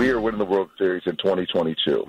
We are winning the World Series in 2022.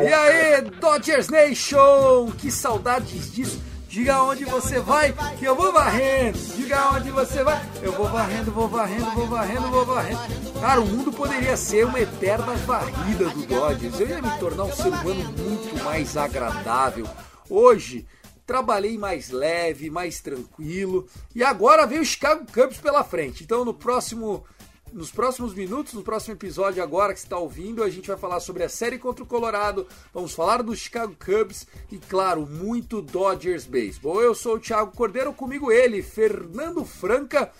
E aí, Dodgers Nation! Que saudades disso! Diga onde você vai, que eu vou varrendo. Diga onde você vai, eu vou varrendo, vou varrendo, vou varrendo, vou varrendo. Cara, o mundo poderia ser uma eterna varrida do Dodgers. Eu ia me tornar um ser humano muito mais agradável. Hoje, trabalhei mais leve, mais tranquilo. E agora vem o Chicago Cubs pela frente. Então, no próximo nos próximos minutos, no próximo episódio agora que está ouvindo, a gente vai falar sobre a série contra o Colorado, vamos falar do Chicago Cubs e, claro, muito Dodgers Baseball. Eu sou o Thiago Cordeiro, comigo ele, Fernando Franca,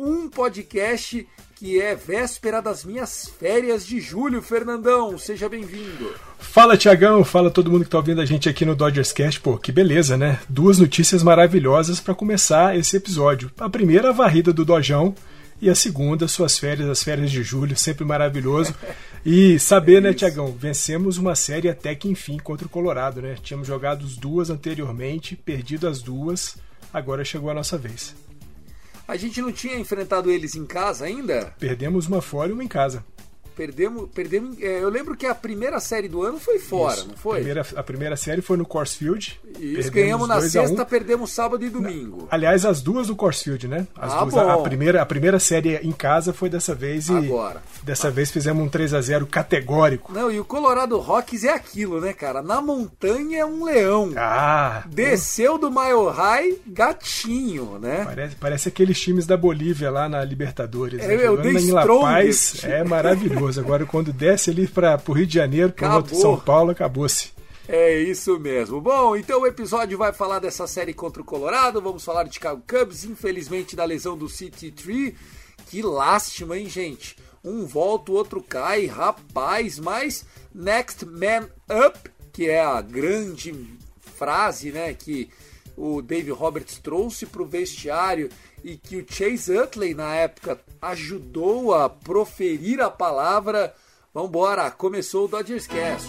um podcast que é véspera das minhas férias de julho. Fernandão, seja bem-vindo. Fala Tiagão, fala todo mundo que tá ouvindo a gente aqui no Dodgers Cast. Pô, que beleza, né? Duas notícias maravilhosas para começar esse episódio. A primeira, a varrida do Dojão. E a segunda, suas férias, as férias de julho, sempre maravilhoso. E saber, né, Tiagão, vencemos uma série até que enfim contra o Colorado, né? Tínhamos jogado as duas anteriormente, perdido as duas, agora chegou a nossa vez. A gente não tinha enfrentado eles em casa ainda? Perdemos uma fora e uma em casa. Perdemos, perdemos. é, eu lembro que a primeira série do ano foi fora, Isso. não foi? Primeira- a primeira série foi no Coors Field. Isso, ganhamos na 2 a 1. sexta, perdemos sábado e domingo. Aliás, as duas do Coors Field, né? As Ah, duas, a, a primeira, a primeira série em casa foi dessa vez e Agora. dessa vez fizemos um 3 a 0 categórico. Não, e o Colorado Rocks é aquilo, né, cara? Na montanha é um leão. Ah, Desceu do Mile High, gatinho, né? parece, parece aqueles times da Bolívia lá na Libertadores. É, né? Jogando The em La Strongest. Paz é maravilhoso. Agora quando desce ali para o Rio de Janeiro, para Acabou. São Paulo, acabou-se. É isso mesmo. Bom, então o episódio vai falar dessa série contra o Colorado, vamos falar de Chicago Cubs, infelizmente da lesão do City Tree. Que lástima, hein, gente? Um volta, o outro cai, rapaz, mas next man up, que é a grande frase, né, que o Dave Roberts trouxe para o vestiário e que o Chase Utley na época ajudou a proferir a palavra. Vambora, começou o Dodgers Cast.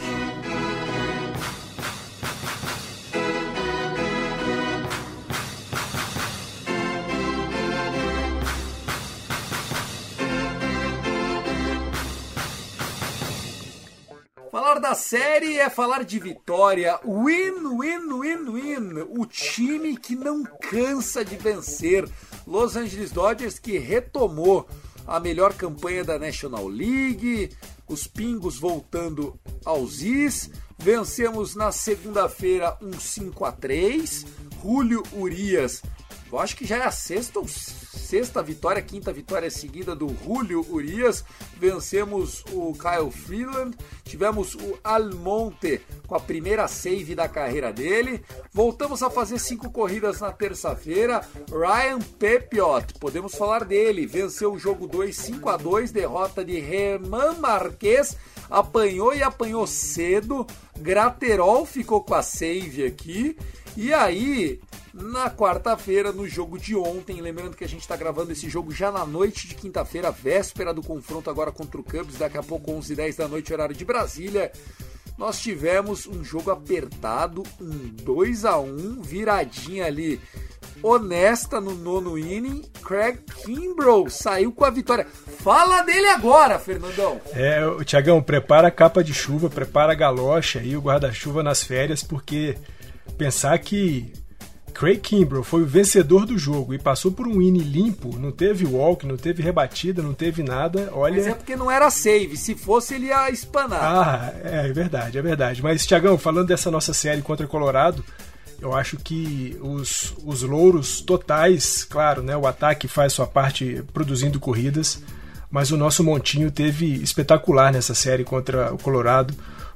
Falar da série é falar de vitória. Win, win, win, win. O time que não cansa de vencer. Los Angeles Dodgers que retomou a melhor campanha da National League. Os pingos voltando aos is. Vencemos na segunda-feira um 5 a 3. Julio Urias. Eu acho que já é a sexta ou sexta vitória, quinta vitória seguida do Julio Urias. Vencemos o Kyle Freeland. Tivemos o Almonte com a primeira save da carreira dele. Voltamos a fazer cinco corridas na terça-feira. Ryan Pepiot, podemos falar dele. Venceu o jogo 2, 5 a 2 derrota de Reman Marquez. Apanhou e apanhou cedo. Graterol ficou com a save aqui. E aí, na quarta-feira, no jogo de ontem, lembrando que a gente está gravando esse jogo já na noite de quinta-feira, véspera do confronto agora contra o Cubs, daqui a pouco 11h10 da noite, horário de Brasília. Nós tivemos um jogo apertado, um 2 a 1 viradinha ali honesta no nono inning. Craig Kimbrough saiu com a vitória. Fala dele agora, Fernandão. É, Tiagão, prepara a capa de chuva, prepara a galocha e o guarda-chuva nas férias, porque pensar que Craig Kimbrough foi o vencedor do jogo e passou por um inning limpo, não teve walk, não teve rebatida, não teve nada. Olha. Mas é porque não era save. Se fosse, ele ia espanar. Ah, é, é verdade, é verdade. Mas, Tiagão, falando dessa nossa série contra Colorado, eu acho que os, os louros totais, claro, né? O ataque faz sua parte produzindo corridas, mas o nosso montinho teve espetacular nessa série contra o Colorado.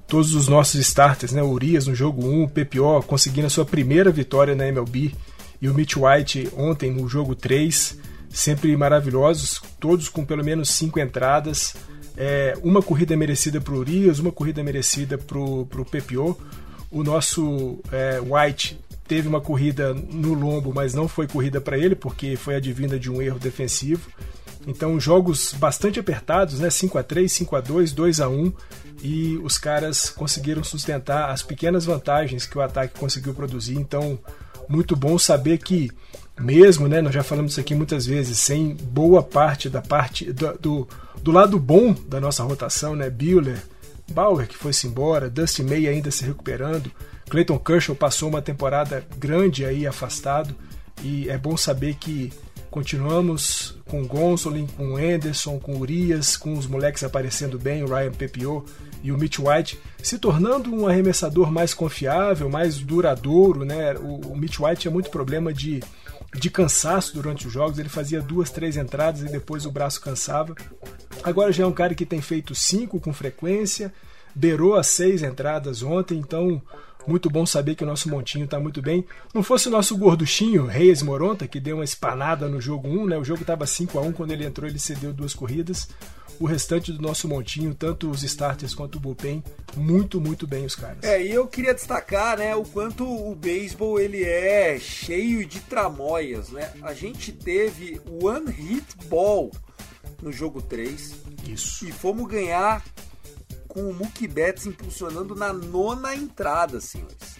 Todos os nossos starters, né? O Urias no jogo 1, o PPO conseguindo a sua primeira vitória na MLB e o Mitch White ontem no jogo 3, sempre maravilhosos, todos com pelo menos cinco entradas. É, uma corrida merecida para o Urias, uma corrida merecida para o PPO o nosso é, White teve uma corrida no lombo, mas não foi corrida para ele, porque foi advinda de um erro defensivo. Então, jogos bastante apertados, né? 5 a 3 5 a 2 2 a 1 e os caras conseguiram sustentar as pequenas vantagens que o ataque conseguiu produzir. Então, muito bom saber que, mesmo, né? Nós já falamos isso aqui muitas vezes, sem boa parte da parte do, do, do lado bom da nossa rotação, né? Buehler, Bauer que foi-se embora, Dusty May ainda se recuperando, Clayton Kershaw passou uma temporada grande aí afastado e é bom saber que continuamos com o Gonsolin, com o Anderson, com o Urias, com os moleques aparecendo bem, o Ryan Pepio e o Mitch White se tornando um arremessador mais confiável, mais duradouro, né? O, o Mitch White tinha muito problema de de cansaço durante os jogos, ele fazia duas, três entradas e depois o braço cansava. Agora já é um cara que tem feito cinco com frequência, beirou as seis entradas ontem, então muito bom saber que o nosso montinho está muito bem. Não fosse o nosso gorduchinho, Reis Moronta, que deu uma espanada no jogo 1, né? O jogo estava 5 a 1 quando ele entrou, ele cedeu duas corridas. O restante do nosso montinho, tanto os starters quanto o bullpen, muito, muito bem os caras. É, e eu queria destacar, né, o quanto o beisebol ele é cheio de tramóias, né? A gente teve one hit ball no jogo 3. Isso. E fomos ganhar com o Mookie Betts impulsionando na nona entrada, senhores.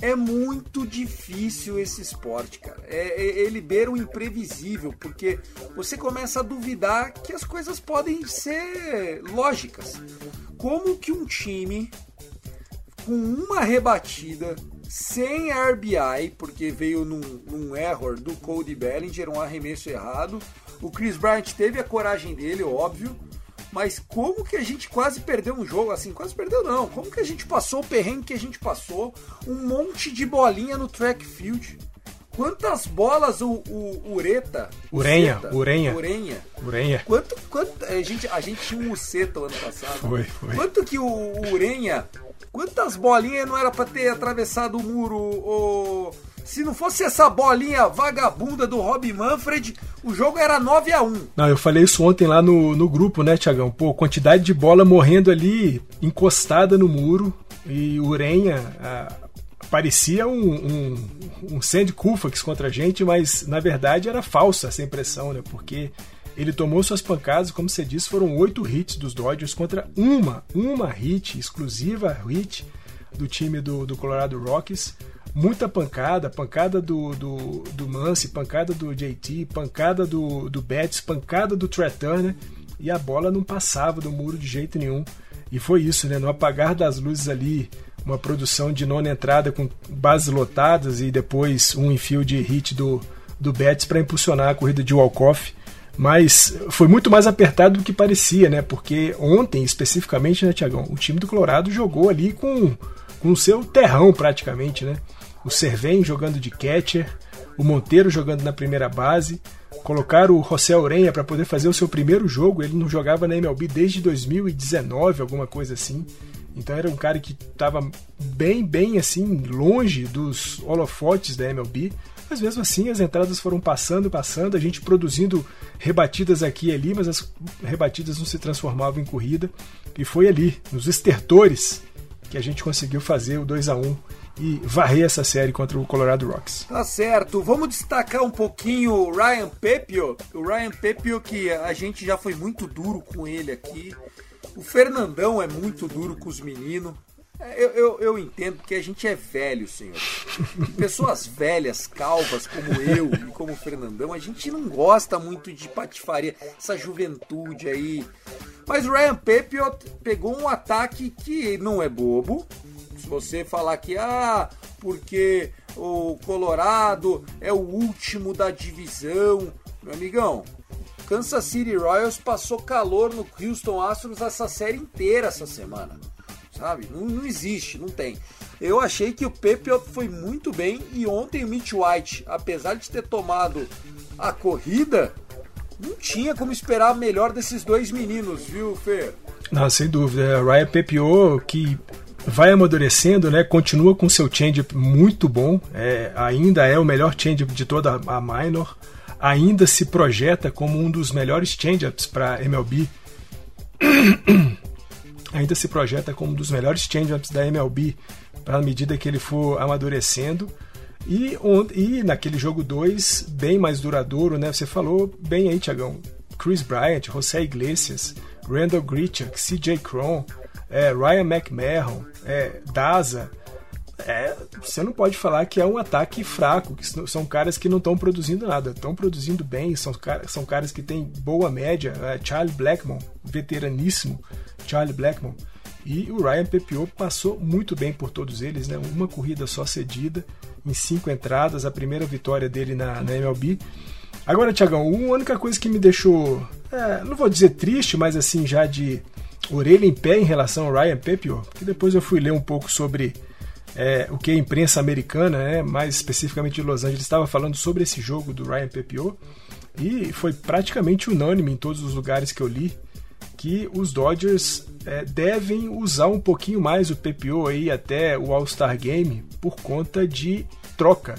É muito difícil esse esporte, cara. É, é, ele beira o imprevisível, porque você começa a duvidar que as coisas podem ser lógicas. Como que um time com uma rebatida, sem RBI, porque veio num, num error do Cody Bellinger, um arremesso errado. O Chris Bryant teve a coragem dele, óbvio, mas como que a gente quase perdeu um jogo assim? Quase perdeu não. Como que a gente passou o perrengue que a gente passou? Um monte de bolinha no track field. Quantas bolas o, o Ureta? Urenha, Uceta, Urenha. Urenha. Urenha. Quanto, quanto a gente, a gente tinha um Uceta o ano passado. Foi, foi. Quanto que o, o Urenha, quantas bolinhas não era para ter atravessado o muro? O, se não fosse essa bolinha vagabunda do Rob Manfred, o jogo era 9 a 1 Não, eu falei isso ontem lá no, no grupo, né, Tiagão? Pô, quantidade de bola morrendo ali, encostada no muro, e o Urenha ah, parecia um, um, um Sandy Koufax contra a gente, mas na verdade era falsa essa impressão, né? Porque ele tomou suas pancadas, como você disse, foram oito hits dos Dodgers contra uma, uma hit, exclusiva hit do time do, do Colorado Rockies muita pancada, pancada do, do, do Mance, pancada do JT, pancada do, do Betts, pancada do Trey Turner, e a bola não passava do muro de jeito nenhum. E foi isso, né? No apagar das luzes ali, uma produção de nona entrada com bases lotadas e depois um infield hit do, do Betts para impulsionar a corrida de walk-off. Mas foi muito mais apertado do que parecia, né? Porque ontem, especificamente, né, Tiagão, o time do Colorado jogou ali com com o seu terrão praticamente, né? O Servém jogando de catcher, o Monteiro jogando na primeira base, colocaram o José Orenha para poder fazer o seu primeiro jogo, ele não jogava na MLB desde 2019, alguma coisa assim. Então era um cara que estava bem, bem assim, longe dos holofotes da MLB. Mas mesmo assim as entradas foram passando, passando, a gente produzindo rebatidas aqui e ali, mas as rebatidas não se transformavam em corrida. E foi ali, nos estertores, que a gente conseguiu fazer o 2 a 1 e varrer essa série contra o Colorado Rocks. Tá certo. Vamos destacar um pouquinho o Ryan Pepio. O Ryan Pepio que a gente já foi muito duro com ele aqui. O Fernandão é muito duro com os meninos. Eu, eu, eu, entendo que a gente é velho, senhor. Pessoas velhas, calvas, como eu e como o Fernandão, a gente não gosta muito de patifaria, essa juventude aí. Mas o Ryan Pepiot pegou um ataque que não é bobo. Se você falar que, ah, porque o Colorado é o último da divisão, meu amigão, Kansas City Royals passou calor no Houston Astros essa série inteira essa semana sabe? Não, não existe, não tem. Eu achei que o Pepe foi muito bem e ontem o Mitch White, apesar de ter tomado a corrida, não tinha como esperar melhor desses dois meninos, viu, Fer? Não, sem dúvida. Ryan Pepio, que vai amadurecendo, né? Continua com seu change muito bom. É, ainda é o melhor change de toda a minor. Ainda se projeta como um dos melhores change-ups para MLB. ainda se projeta como um dos melhores change-ups da MLB à medida que ele for amadurecendo. E, e naquele jogo 2, bem mais duradouro, né? Você falou bem aí, Tiagão. Chris Bryant, José Iglesias, Randall Grichuk, CJ Cron, é, Ryan McMahon, é, Daza. É, você não pode falar que é um ataque fraco, que são caras que não estão produzindo nada, estão produzindo bem, são, são caras que têm boa média. É, Charlie Blackmon, veteraníssimo, Charlie Blackmon. E o Ryan Pepiot passou muito bem por todos eles, né? Uma corrida só cedida, em cinco entradas, a primeira vitória dele na, na MLB. Agora, Tiagão, a única coisa que me deixou, é, não vou dizer triste, mas assim, já de orelha em pé em relação ao Ryan Pepiot, que depois eu fui ler um pouco sobre é, o que a imprensa americana, né, mais especificamente de Los Angeles, estava falando sobre esse jogo do Ryan Pepiot, e foi praticamente unânime em todos os lugares que eu li que os Dodgers é, devem usar um pouquinho mais o PPO aí até o All-Star Game por conta de troca.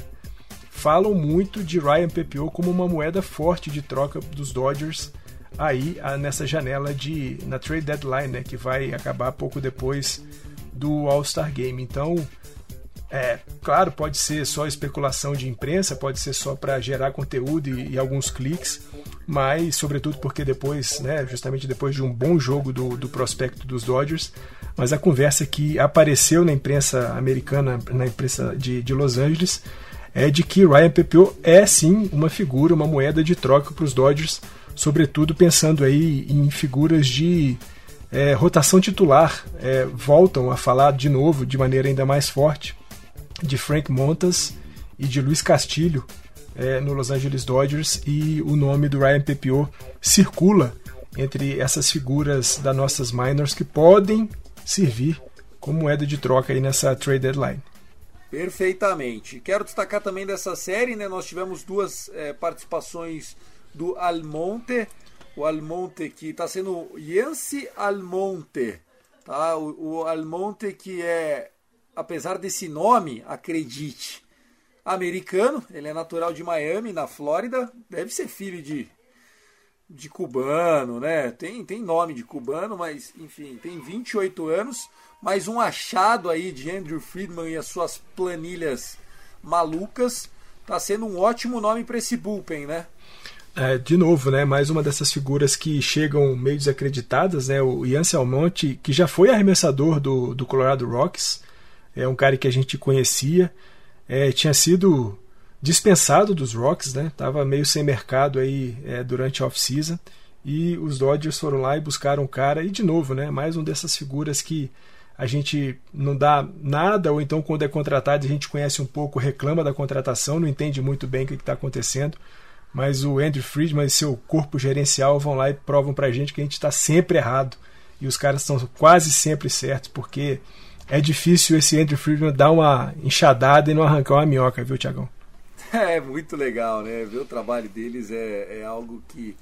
Falam muito de Ryan PPO como uma moeda forte de troca dos Dodgers aí nessa janela de na trade deadline, né, que vai acabar pouco depois do All-Star Game. Então, é, claro, pode ser só especulação de imprensa, pode ser só para gerar conteúdo e, e, alguns cliques, mas sobretudo porque depois, né, justamente depois de um bom jogo do, do prospecto dos Dodgers, mas a conversa que apareceu na imprensa americana, na imprensa de, de Los Angeles, é de que Ryan Pepiot é sim uma figura, uma moeda de troca para os Dodgers, sobretudo pensando aí em figuras de é, rotação titular, é, voltam a falar de novo de maneira ainda mais forte de Frank Montas e de Luiz Castilho é, no Los Angeles Dodgers e o nome do Ryan Pepiot circula entre essas figuras das nossas minors que podem servir como moeda de troca aí nessa trade deadline. Perfeitamente. Quero destacar também dessa série, né? Nós tivemos duas é, participações do Almonte, o Almonte que está sendo Yancy Almonte, tá? O, o Almonte que é apesar desse nome, acredite, americano, ele é natural de Miami, na Flórida, deve ser filho de, de cubano, né? Tem, tem nome de cubano, mas enfim, tem 28 anos, mais um achado aí de Andrew Friedman e as suas planilhas malucas. Tá sendo um ótimo nome para esse bullpen, né? É, de novo, né, mais uma dessas figuras que chegam meio desacreditadas, né, o Ian Almonte, que já foi arremessador do, do Colorado Rocks, é um cara que a gente conhecia, é, tinha sido dispensado dos Rocks, né? Tava meio sem mercado aí é, durante a off-season e os Dodgers foram lá e buscaram o cara e de novo, né? Mais um dessas figuras que a gente não dá nada ou então quando é contratado a gente conhece um pouco, reclama da contratação, não entende muito bem o que está acontecendo. Mas o Andrew Friedman e seu corpo gerencial vão lá e provam pra gente que a gente está sempre errado. E os caras estão quase sempre certos, porque é difícil esse Andrew Friedman dar uma enxadada e não arrancar uma minhoca, viu, Tiagão? É muito legal, né? Ver o trabalho deles é, é algo que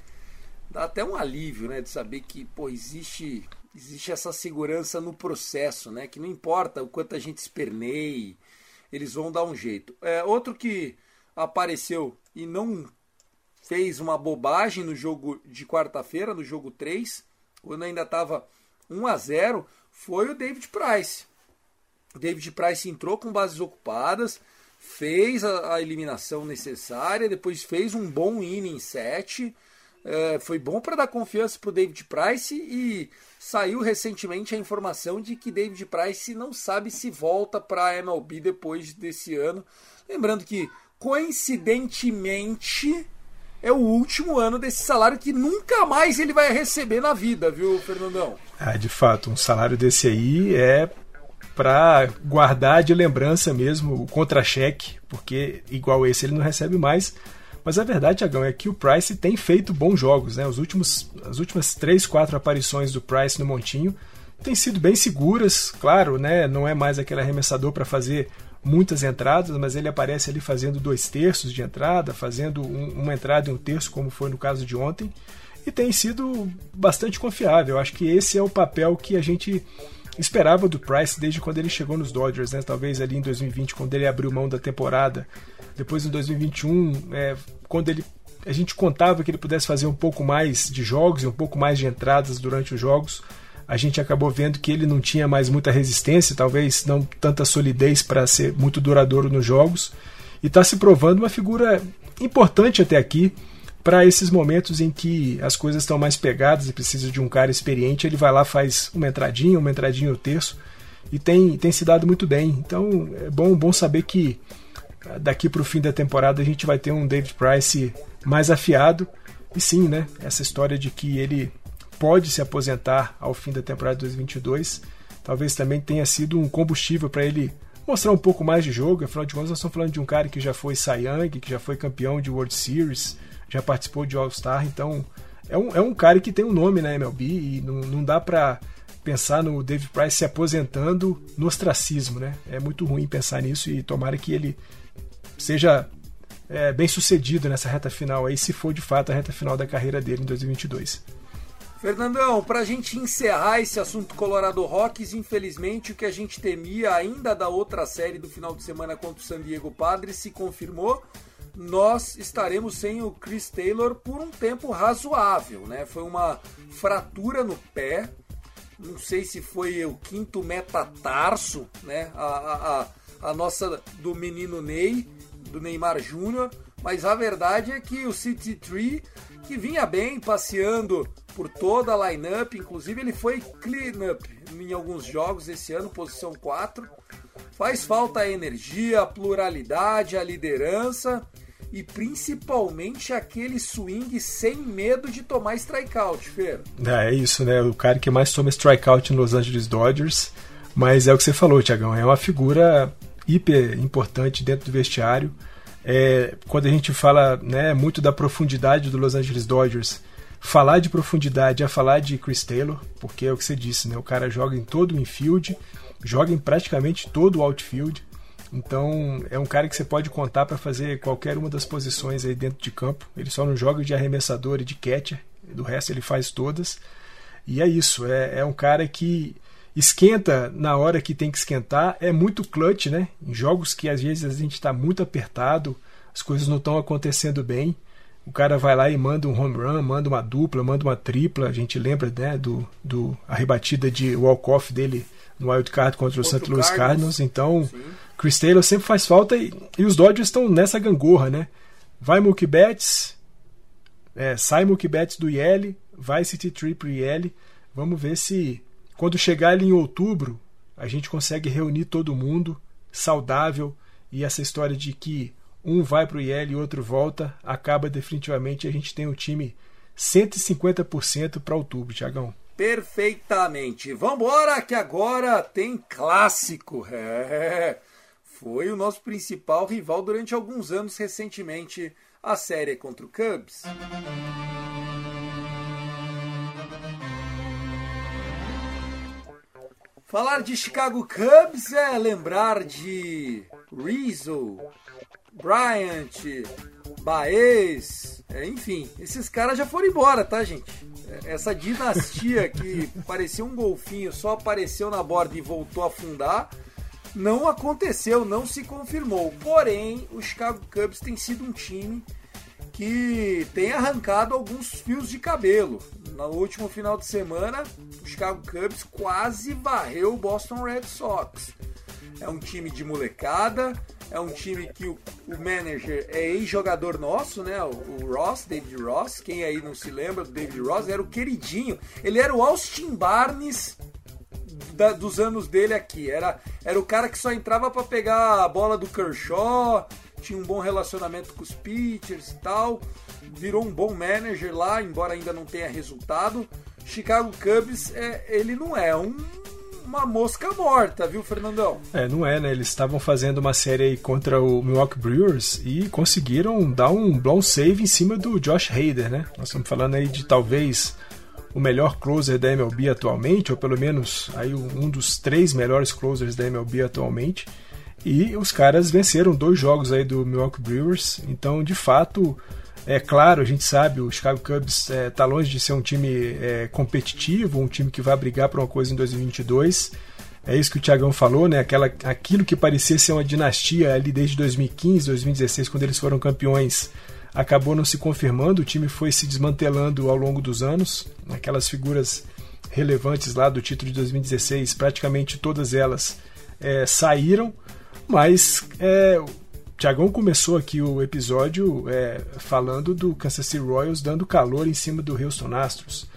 dá até um alívio, né? De saber que, pô, existe, existe essa segurança no processo, né? Que não importa o quanto a gente esperneie, eles vão dar um jeito. É, outro que apareceu e não fez uma bobagem no jogo de quarta-feira, no jogo 3, quando ainda estava 1 a 0 foi o David Price. David Price entrou com bases ocupadas, fez a, a eliminação necessária, depois fez um bom inning 7, é, foi bom para dar confiança para o David Price e saiu recentemente a informação de que David Price não sabe se volta para a MLB depois desse ano. Lembrando que, coincidentemente, é o último ano desse salário que nunca mais ele vai receber na vida, viu, Fernandão? Ah, de fato, um salário desse aí é para guardar de lembrança mesmo o contra-cheque, porque igual esse ele não recebe mais. Mas a verdade, Tiagão, é que o Price tem feito bons jogos. Né? Os últimos, as últimas três, quatro aparições do Price no Montinho têm sido bem seguras. Claro, né? não é mais aquele arremessador para fazer muitas entradas, mas ele aparece ali fazendo dois terços de entrada, fazendo um, uma entrada e um terço, como foi no caso de ontem. E tem sido bastante confiável. Acho que esse é o papel que a gente esperava do Price desde quando ele chegou nos Dodgers, né? Talvez ali em 2020, quando ele abriu mão da temporada. Depois em 2021, é, quando ele a gente contava que ele pudesse fazer um pouco mais de jogos e um pouco mais de entradas durante os jogos. A gente acabou vendo que ele não tinha mais muita resistência, talvez não tanta solidez para ser muito duradouro nos jogos. E está se provando uma figura importante até aqui para esses momentos em que as coisas estão mais pegadas e precisa de um cara experiente, ele vai lá, faz uma entradinha, uma entradinha o terço e tem, tem se dado muito bem. Então é bom, bom saber que ah, daqui para o fim da temporada a gente vai ter um David Price mais afiado. E sim, né? Essa história de que ele pode se aposentar ao fim da temporada de 2022 talvez também tenha sido um combustível para ele mostrar um pouco mais de jogo. Afinal de contas, nós estamos falando de um cara que já foi Cy Young, que já foi campeão de World Series, já participou de All-Star, então é um, é um cara que tem um nome na MLB e não, não dá para pensar no David Price se aposentando no ostracismo, né? É muito ruim pensar nisso e tomara que ele seja é, bem sucedido nessa reta final aí, se for de fato a reta final da carreira dele em 2022. Fernandão, para a gente encerrar esse assunto Colorado Rocks, infelizmente o que a gente temia ainda da outra série do final de semana contra o San Diego Padres se confirmou nós estaremos sem o Chris Taylor por um tempo razoável, né? Foi uma fratura no pé, não sei se foi o quinto metatarso, né? A, a, a, nossa do menino Ney, do Neymar Júnior, mas a verdade é que o City Tree, que vinha bem passeando por toda a lineup, inclusive ele foi clean-up em alguns jogos esse ano, posição 4. Faz falta a energia, a pluralidade, a liderança e principalmente aquele swing sem medo de tomar strikeout, Fer. É, é isso, né? O cara que mais toma strikeout no Los Angeles Dodgers. Mas é o que você falou, Tiagão. É uma figura hiper importante dentro do vestiário. É, quando a gente fala né, muito da profundidade do Los Angeles Dodgers, falar de profundidade é falar de Chris Taylor, porque é o que você disse, né? O cara joga em todo o infield, joga em praticamente todo o outfield. Então é um cara que você pode contar para fazer qualquer uma das posições aí dentro de campo. Ele só não joga de arremessador e de catcher, do resto ele faz todas. E é isso, é, é um cara que esquenta na hora que tem que esquentar, é muito clutch, né? Em jogos que às vezes a gente está muito apertado, as coisas não estão acontecendo bem. O cara vai lá e manda um home run, manda uma dupla, manda uma tripla. A gente lembra né, do, do a rebatida de walk-off dele no wild card contra o St. Louis Cardinals. Então, Sim. Chris Taylor sempre faz falta e, e os Dodgers estão nessa gangorra, né? Vai Mookie Betts, é, sai Mookie Betts do IL, vai City Tree pro IL. Vamos ver se quando chegar ali em outubro a gente consegue reunir todo mundo saudável e essa história de que um vai pro IL e outro volta acaba definitivamente. A gente tem um time 150% para outubro, Tiagão. Perfeitamente. Vambora, que agora tem clássico. É. Foi o nosso principal rival durante alguns anos recentemente, a série contra o Cubs. Falar de Chicago Cubs é lembrar de Rizzo, Bryant, Baez, é, enfim, esses caras já foram embora, tá, gente? Essa dinastia que parecia um golfinho, só apareceu na borda e voltou a afundar, não aconteceu, não se confirmou. Porém, o Chicago Cubs tem sido um time que tem arrancado alguns fios de cabelo. No último final de semana, o Chicago Cubs quase varreu o Boston Red Sox. É um time de molecada, É um time que o, o manager é ex-jogador nosso, né? O, o, Ross, David Ross. Quem aí não se lembra do David Ross? Era o queridinho. Ele era o Austin Barnes da, dos anos dele aqui. Era, era o cara que só entrava para pegar a bola do Kershaw, tinha um bom relacionamento com os pitchers e tal. Virou um bom manager lá, embora ainda não tenha resultado. Chicago Cubs, é, ele não é um, uma mosca morta, viu, Fernandão? É, não é, né? Eles estavam fazendo uma série contra o Milwaukee Brewers e conseguiram dar um blown save em cima do Josh Hader, né? Nós estamos falando aí de talvez o melhor closer da MLB atualmente, ou pelo menos aí um dos três melhores closers da MLB atualmente. E os caras venceram dois jogos aí do Milwaukee Brewers. Então, de fato, é claro, a gente sabe, o Chicago Cubs está é, tá longe de ser um time é, competitivo, um time que vai brigar por uma coisa em 2022. É isso que o Thiagão falou, né? Aquela, aquilo que parecia ser uma dinastia ali desde 2015, 2016, quando eles foram campeões, acabou não se confirmando. O time foi se desmantelando ao longo dos anos. Aquelas figuras relevantes lá do título de 2016, praticamente todas elas é, saíram. Mas é, o Tiagão começou aqui o episódio é, falando do Kansas City Royals dando calor em cima do Houston Astros.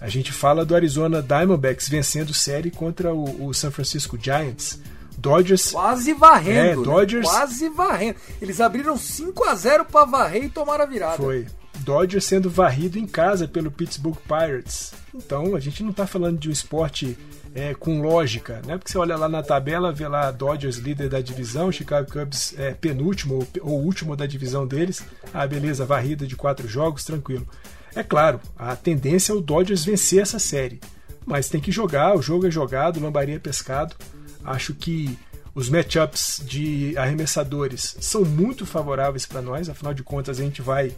A gente fala do Arizona Diamondbacks vencendo série contra o, o San Francisco Giants. Dodgers. Quase varrendo. É, né? Dodgers. Né? Quase varrendo. Eles abriram 5 a 0 para varrer e tomaram a virada. Foi. Dodgers sendo varrido em casa pelo Pittsburgh Pirates. Então, a gente não está falando de um esporte é, com lógica, né? Porque você olha lá na tabela, vê lá Dodgers líder da divisão, Chicago Cubs é, penúltimo ou, ou último da divisão deles. Ah, beleza, varrida de quatro jogos, tranquilo. É claro, a tendência é o Dodgers vencer essa série, mas tem que jogar, o jogo é jogado, lambaria é pescado. Acho que os matchups de arremessadores são muito favoráveis para nós, afinal de contas a gente vai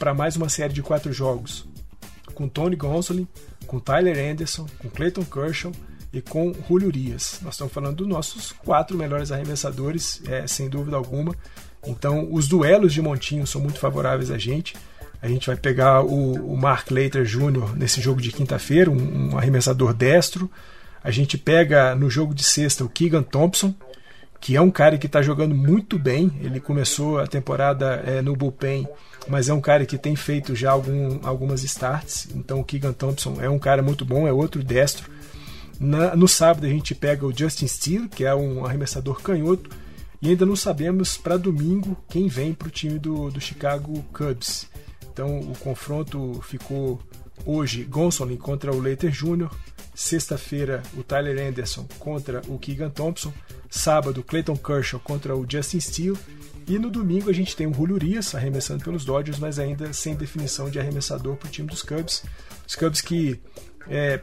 para mais uma série de quatro jogos com Tony Gonsolin, com Tyler Anderson, com Clayton Kershaw e com Julio Urias. Nós estamos falando dos nossos quatro melhores arremessadores, é, sem dúvida alguma. Então, os duelos de montinho são muito favoráveis a gente. A gente vai pegar o, o Mark Leiter Jr. nesse jogo de quinta-feira, um, um, arremessador destro. A gente pega no jogo de sexta o Keegan Thompson, que é um cara que está jogando muito bem. Ele começou a temporada é, no bullpen, mas é um cara que tem feito já algum, algumas starts. Então o Keegan Thompson é um cara muito bom, é outro destro. Na, no sábado a gente pega o Justin Steele, que é um arremessador canhoto. E ainda não sabemos para domingo quem vem para o time do, do Chicago Cubs. Então o confronto ficou hoje Gonsolin contra o Leiter Jr., sexta-feira o Tyler Anderson contra o Keegan Thompson, sábado Clayton Kershaw contra o Justin Steele e no domingo a gente tem o Julio Urias arremessando pelos Dodgers, mas ainda sem definição de arremessador para o time dos Cubs. Os Cubs que é,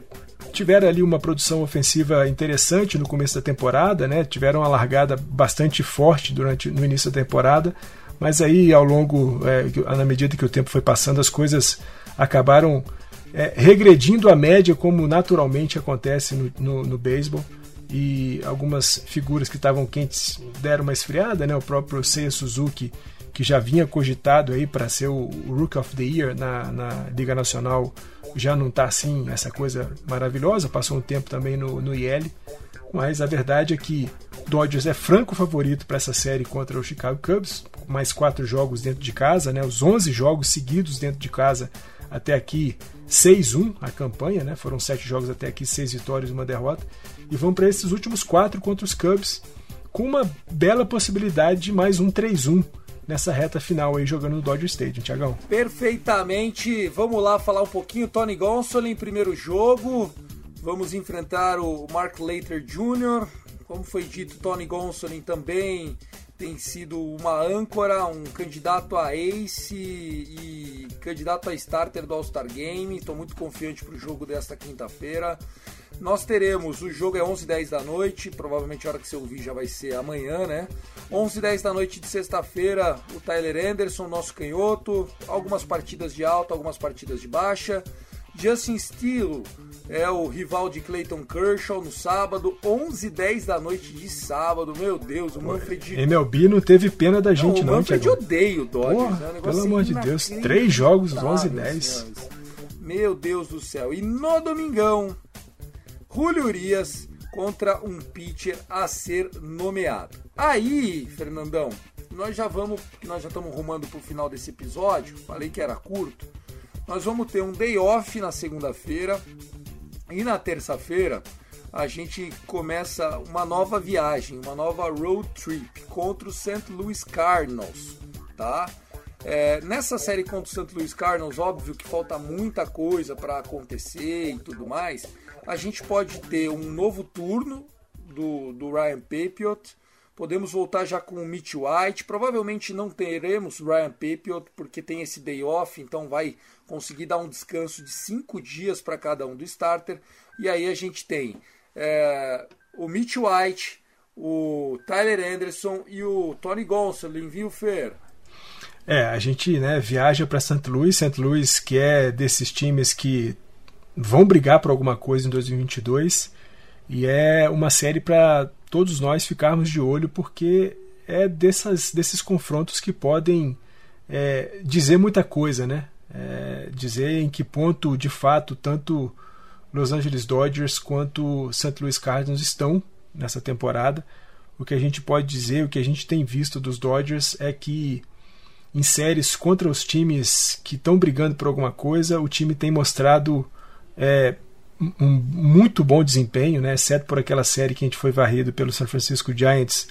tiveram ali uma produção ofensiva interessante no começo da temporada, né? tiveram uma largada bastante forte durante no início da temporada, mas aí ao longo, é, na medida que o tempo foi passando, as coisas acabaram é, regredindo a média, como naturalmente acontece no, no, no beisebol. E algumas figuras que estavam quentes deram uma esfriada, né? O próprio Seiya Suzuki, que já vinha cogitado aí para ser o, Rook of the Year na, na Liga Nacional, já não está assim, essa coisa maravilhosa. Passou um tempo também no, no IL. Mas a verdade é que Dodgers é franco favorito para essa série contra o Chicago Cubs, mais quatro jogos dentro de casa, né? Os 11 jogos seguidos dentro de casa até aqui 6-1 a campanha, né? Foram sete jogos até aqui, seis vitórias e uma derrota. E vão para esses últimos quatro contra os Cubs, com uma bela possibilidade de mais um 3-1 nessa reta final aí jogando no Dodger Stadium, Tiagão. Perfeitamente. Vamos lá falar um pouquinho. Tony Gonsolin, primeiro jogo. Vamos enfrentar o Mark Leiter Jr. Como foi dito, Tony Gonsolin também tem sido uma âncora, um candidato a ace e candidato a starter do All-Star Game. Estou muito confiante para o jogo desta quinta-feira. Nós teremos, o jogo é 11h10 da noite, provavelmente a hora que você ouvir já vai ser amanhã, né? 11h10 da noite de sexta-feira, o Tyler Anderson, nosso canhoto, algumas partidas de alta, algumas partidas de baixa. Justin Steele é o rival de Clayton Kershaw no sábado, 11 10 da noite de sábado. Meu Deus, o Manfred. MLB não teve pena da gente, não. O Manfred não, odeia o Dodgers. Porra, né? pelo amor de Deus, três jogos, 11 10. Senhores. Meu Deus do céu. E no domingão, Julio Urias contra um pitcher a ser nomeado. Aí, Fernandão, nós já vamos, nós já estamos rumando para o final desse episódio. Falei que era curto. Nós vamos ter um day off na segunda-feira e na terça-feira a gente começa uma nova viagem, uma nova road trip contra o St. Louis Cardinals, tá? É, nessa série contra o St. Louis Cardinals, óbvio que falta muita coisa para acontecer e tudo mais. A gente pode ter um novo turno do, do Ryan Papiot. Podemos voltar já com o Mitch White. Provavelmente não teremos Ryan Papiot porque tem esse day off, então vai conseguir dar um descanso de cinco dias para cada um do starter. E aí a gente tem é, o Mitch White, o Tyler Anderson e o Tony Gonsolin, viu, Fer? É, a gente né, viaja para St. Louis, St. Louis que é desses times que vão brigar por alguma coisa em 2022 e é uma série para todos nós ficarmos de olho porque é dessas, desses confrontos que podem é, dizer muita coisa, né? É, dizer em que ponto de fato tanto Los Angeles Dodgers quanto St. Louis Cardinals estão nessa temporada. O que a gente pode dizer, o que a gente tem visto dos Dodgers é que em séries contra os times que estão brigando por alguma coisa, o time tem mostrado é, um muito bom desempenho, né? exceto por aquela série que a gente foi varrido pelo San Francisco Giants.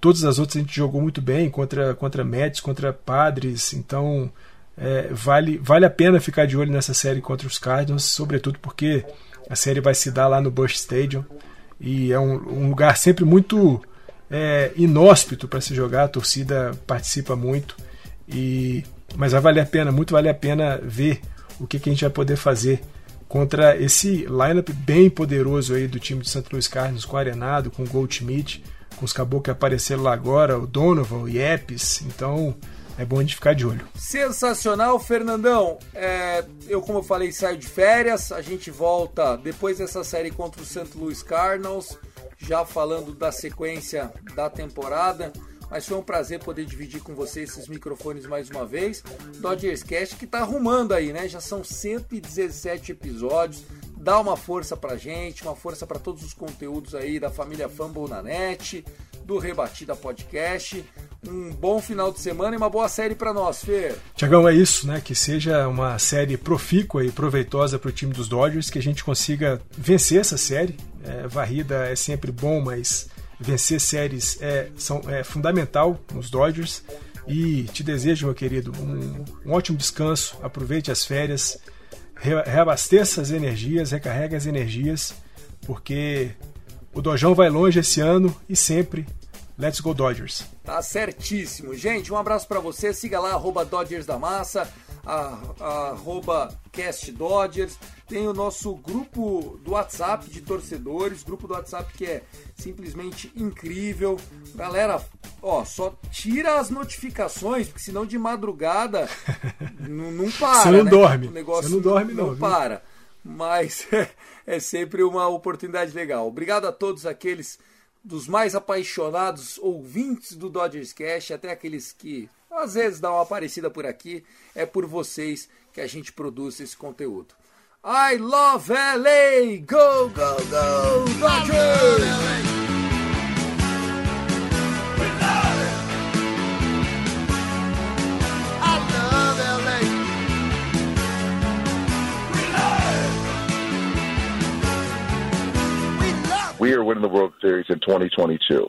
Todas as outras a gente jogou muito bem contra, contra Mets, contra Padres, então é, vale, vale a pena ficar de olho nessa série contra os Cardinals, sobretudo porque a série vai se dar lá no Busch Stadium e é um, um lugar sempre muito é, inóspito para se jogar, a torcida participa muito e mas vai valer a pena, muito vale a pena ver o que, que a gente vai poder fazer contra esse lineup bem poderoso aí do time de Santo Luís Cardinals, com Arenado, com o Goldschmidt, com os caboclos que apareceram lá agora, o Donovan, o Yepes, então é bom gente ficar de olho. Sensacional, Fernandão. É, eu, como eu falei, saio de férias. A gente volta depois dessa série contra o St. Louis Cardinals, já falando da sequência da temporada. Mas foi um prazer poder dividir com vocês esses microfones mais uma vez. Dodgers Cast que está arrumando aí, né? Já são 117 episódios. Dá uma força pra gente, uma força para todos os conteúdos aí da família Fumble na net, do Rebatida Podcast. Um bom final de semana e uma boa série para nós, Fer. Tiagão, é isso, né? Que seja uma série profícua e proveitosa para o time dos Dodgers, que a gente consiga vencer essa série. É, varrida é sempre bom, mas vencer séries é, são, é fundamental nos Dodgers. E te desejo, meu querido, um, um ótimo descanso. Aproveite as férias, reabasteça as energias, recarrega as energias, porque o Dojão vai longe esse ano e sempre Let's Go Dodgers. Tá certíssimo. Gente, um abraço para você. Siga lá, arroba Dodgers da Massa, arroba Cast Dodgers. Tem o nosso grupo do WhatsApp de torcedores, grupo do WhatsApp que é simplesmente incrível. Galera, ó, só tira as notificações, porque senão de madrugada não, não para. Você não né? dorme. O negócio Você não dorme, não. Não para. Mas é, é sempre uma oportunidade legal. Obrigado a todos aqueles dos mais apaixonados ouvintes do Dodgers Cash, até aqueles que às vezes dão uma aparecida por aqui, é por vocês que a gente produz esse conteúdo. I love LA! Go, go, go, Dodgers! We are winning the World Series in 2022.